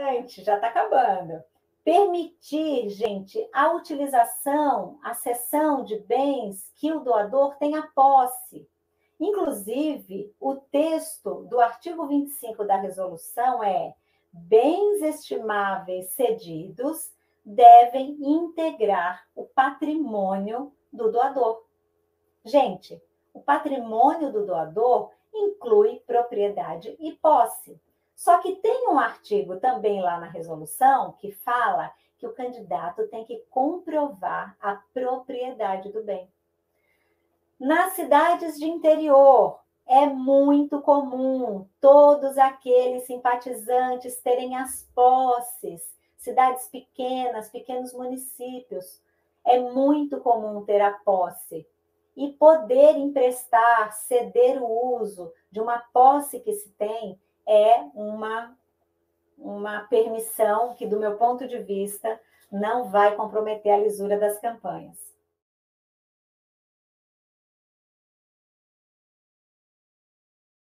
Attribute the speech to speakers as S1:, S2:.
S1: importante, já está acabando. Permitir, gente, a utilização, a cessão de bens que o doador tenha posse. Inclusive, o texto do artigo 25 da resolução é: bens estimáveis cedidos devem integrar o patrimônio do doador. Gente, o patrimônio do doador inclui propriedade e posse. Só que tem um artigo também lá na resolução que fala que o candidato tem que comprovar a propriedade do bem. Nas cidades de interior, é muito comum todos aqueles simpatizantes terem as posses, cidades pequenas, pequenos municípios. É muito comum ter a posse e poder emprestar, ceder o uso de uma posse que se tem é uma uma permissão que do meu ponto de vista não vai comprometer a lisura das campanhas.